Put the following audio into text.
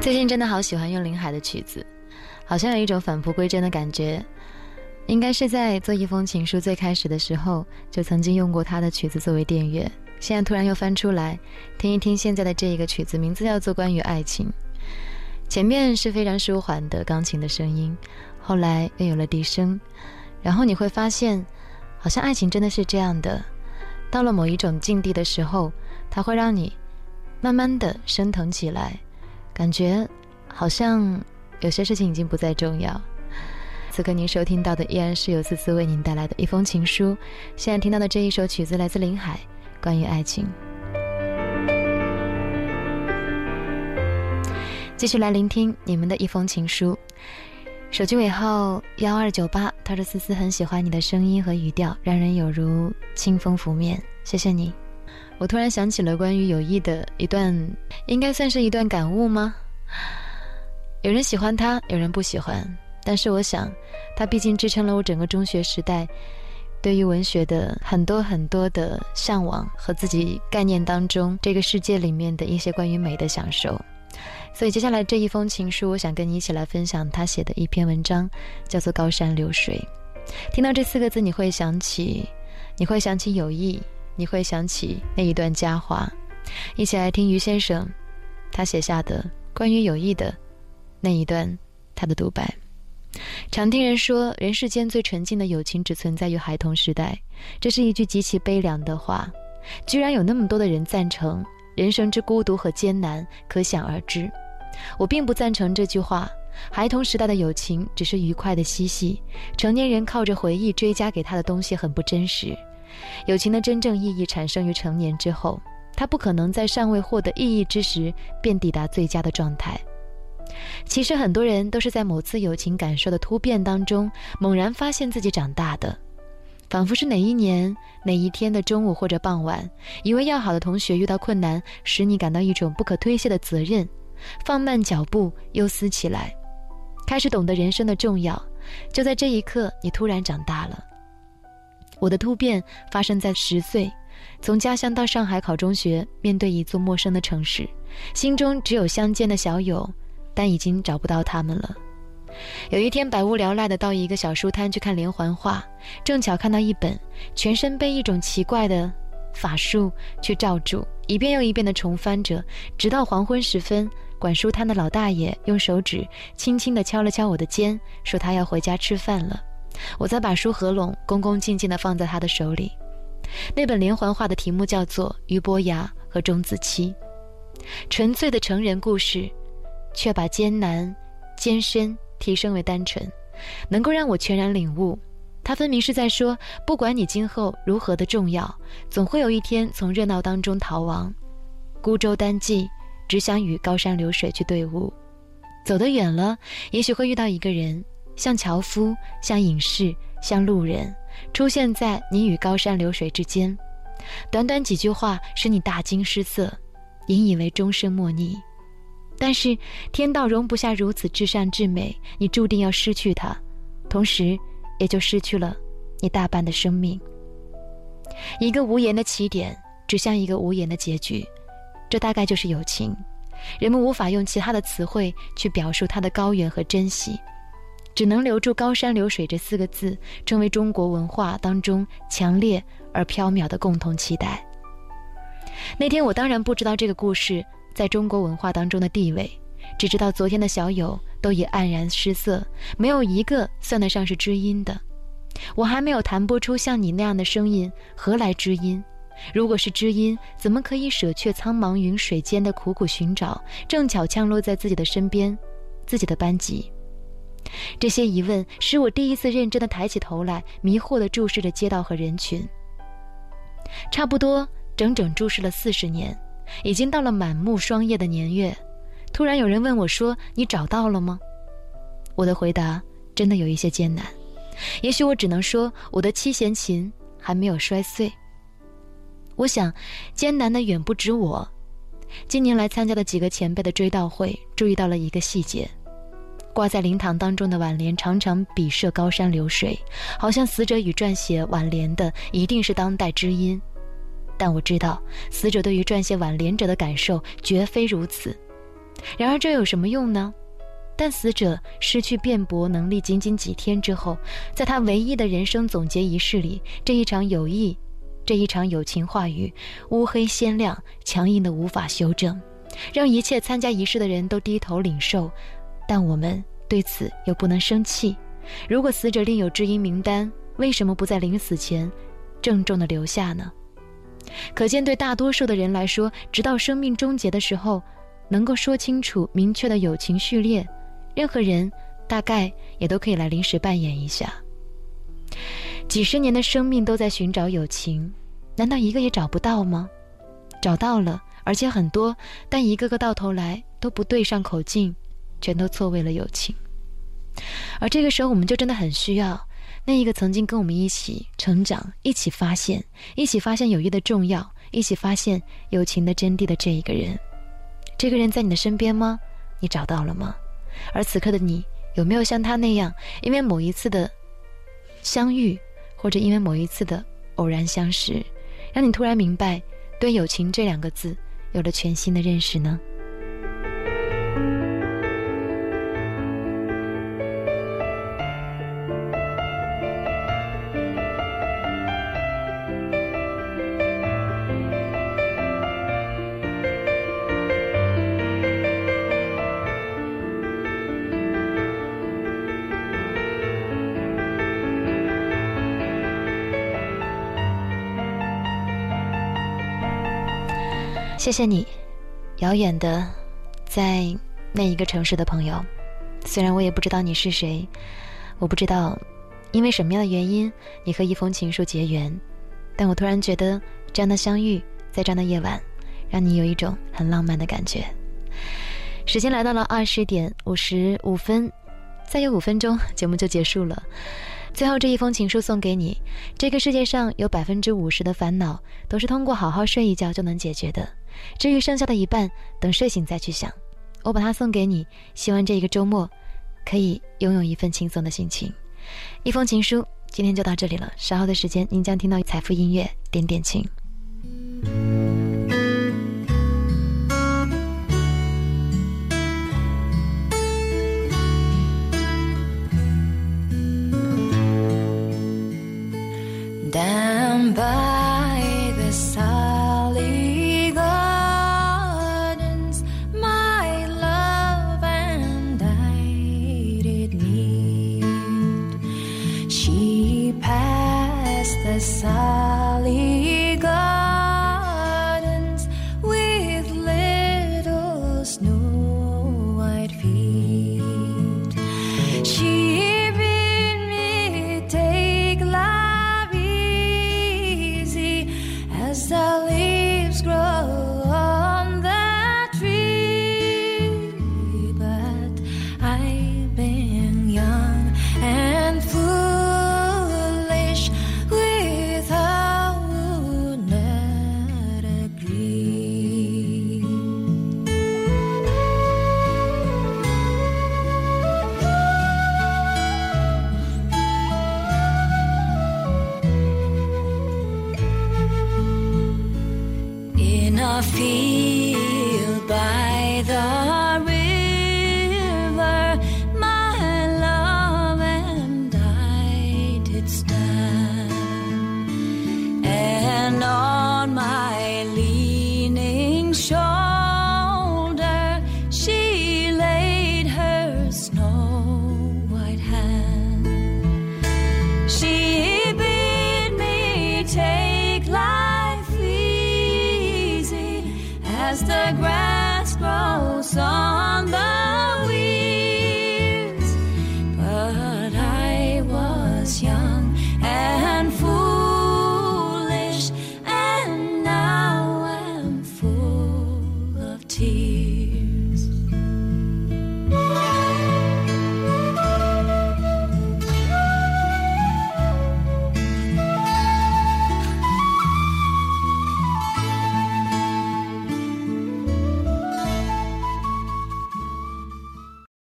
最近真的好喜欢用林海的曲子，好像有一种返璞归真的感觉。应该是在做一封情书最开始的时候，就曾经用过他的曲子作为电乐。现在突然又翻出来听一听现在的这一个曲子，名字叫做《关于爱情》。前面是非常舒缓的钢琴的声音，后来又有了笛声，然后你会发现，好像爱情真的是这样的，到了某一种境地的时候，它会让你慢慢的升腾起来。感觉好像有些事情已经不再重要。此刻您收听到的依然是由思思为您带来的一封情书。现在听到的这一首曲子来自林海，关于爱情。继续来聆听你们的一封情书，手机尾号幺二九八。他说：“思思很喜欢你的声音和语调，让人有如清风拂面。”谢谢你。我突然想起了关于友谊的一段，应该算是一段感悟吗？有人喜欢他，有人不喜欢，但是我想，他毕竟支撑了我整个中学时代对于文学的很多很多的向往和自己概念当中这个世界里面的一些关于美的享受。所以接下来这一封情书，我想跟你一起来分享他写的一篇文章，叫做《高山流水》。听到这四个字，你会想起，你会想起友谊。你会想起那一段佳话，一起来听于先生他写下的关于友谊的那一段他的独白。常听人说，人世间最纯净的友情只存在于孩童时代，这是一句极其悲凉的话，居然有那么多的人赞成。人生之孤独和艰难，可想而知。我并不赞成这句话。孩童时代的友情只是愉快的嬉戏，成年人靠着回忆追加给他的东西很不真实。友情的真正意义产生于成年之后，它不可能在尚未获得意义之时便抵达最佳的状态。其实很多人都是在某次友情感受的突变当中，猛然发现自己长大的，仿佛是哪一年哪一天的中午或者傍晚，一位要好的同学遇到困难，使你感到一种不可推卸的责任，放慢脚步，忧思起来，开始懂得人生的重要。就在这一刻，你突然长大了。我的突变发生在十岁，从家乡到上海考中学，面对一座陌生的城市，心中只有乡间的小友，但已经找不到他们了。有一天，百无聊赖的到一个小书摊去看连环画，正巧看到一本，全身被一种奇怪的法术去罩住，一遍又一遍的重翻着，直到黄昏时分，管书摊的老大爷用手指轻轻地敲了敲我的肩，说他要回家吃饭了。我才把书合拢，恭恭敬敬地放在他的手里。那本连环画的题目叫做《俞伯牙和钟子期》，纯粹的成人故事，却把艰难、艰深提升为单纯，能够让我全然领悟。他分明是在说：不管你今后如何的重要，总会有一天从热闹当中逃亡，孤舟单骑，只想与高山流水去对舞。走得远了，也许会遇到一个人。像樵夫，像隐士，像路人，出现在你与高山流水之间。短短几句话，使你大惊失色，引以为终身莫逆。但是天道容不下如此至善至美，你注定要失去它，同时也就失去了你大半的生命。一个无言的起点，指向一个无言的结局，这大概就是友情。人们无法用其他的词汇去表述它的高远和珍惜。只能留住“高山流水”这四个字，成为中国文化当中强烈而飘渺的共同期待。那天我当然不知道这个故事在中国文化当中的地位，只知道昨天的小友都已黯然失色，没有一个算得上是知音的。我还没有弹拨出像你那样的声音，何来知音？如果是知音，怎么可以舍却苍茫云水间的苦苦寻找，正巧降落在自己的身边，自己的班级？这些疑问使我第一次认真的抬起头来，迷惑地注视着街道和人群。差不多整整注视了四十年，已经到了满目霜叶的年月。突然有人问我说：“你找到了吗？”我的回答真的有一些艰难。也许我只能说，我的七弦琴还没有摔碎。我想，艰难的远不止我。今年来参加的几个前辈的追悼会，注意到了一个细节。挂在灵堂当中的挽联常常笔涉高山流水，好像死者与撰写挽联的一定是当代知音。但我知道，死者对于撰写挽联者的感受绝非如此。然而这有什么用呢？但死者失去辩驳能力仅仅几天之后，在他唯一的人生总结仪式里，这一场友谊，这一场友情话语，乌黑鲜亮，强硬的无法修正，让一切参加仪式的人都低头领受。但我们对此又不能生气。如果死者另有知音名单，为什么不在临死前郑重的留下呢？可见，对大多数的人来说，直到生命终结的时候，能够说清楚、明确的友情序列，任何人大概也都可以来临时扮演一下。几十年的生命都在寻找友情，难道一个也找不到吗？找到了，而且很多，但一个个到头来都不对上口径，全都错为了友情。而这个时候，我们就真的很需要。那一个曾经跟我们一起成长、一起发现、一起发现友谊的重要、一起发现友情的真谛的这一个人，这个人在你的身边吗？你找到了吗？而此刻的你，有没有像他那样，因为某一次的相遇，或者因为某一次的偶然相识，让你突然明白，对友情这两个字有了全新的认识呢？谢谢你，遥远的，在那一个城市的朋友。虽然我也不知道你是谁，我不知道因为什么样的原因你和一封情书结缘，但我突然觉得这样的相遇，在这样的夜晚，让你有一种很浪漫的感觉。时间来到了二十点五十五分，再有五分钟节目就结束了。最后这一封情书送给你。这个世界上有百分之五十的烦恼，都是通过好好睡一觉就能解决的。至于剩下的一半，等睡醒再去想。我把它送给你，希望这一个周末，可以拥有一份轻松的心情。一封情书，今天就到这里了。稍后的时间，您将听到财富音乐点点情。Down by the Sally By the river, my love and I did stand, and as the grass grows on the weeds. But I was young and foolish, and now I'm full of tears.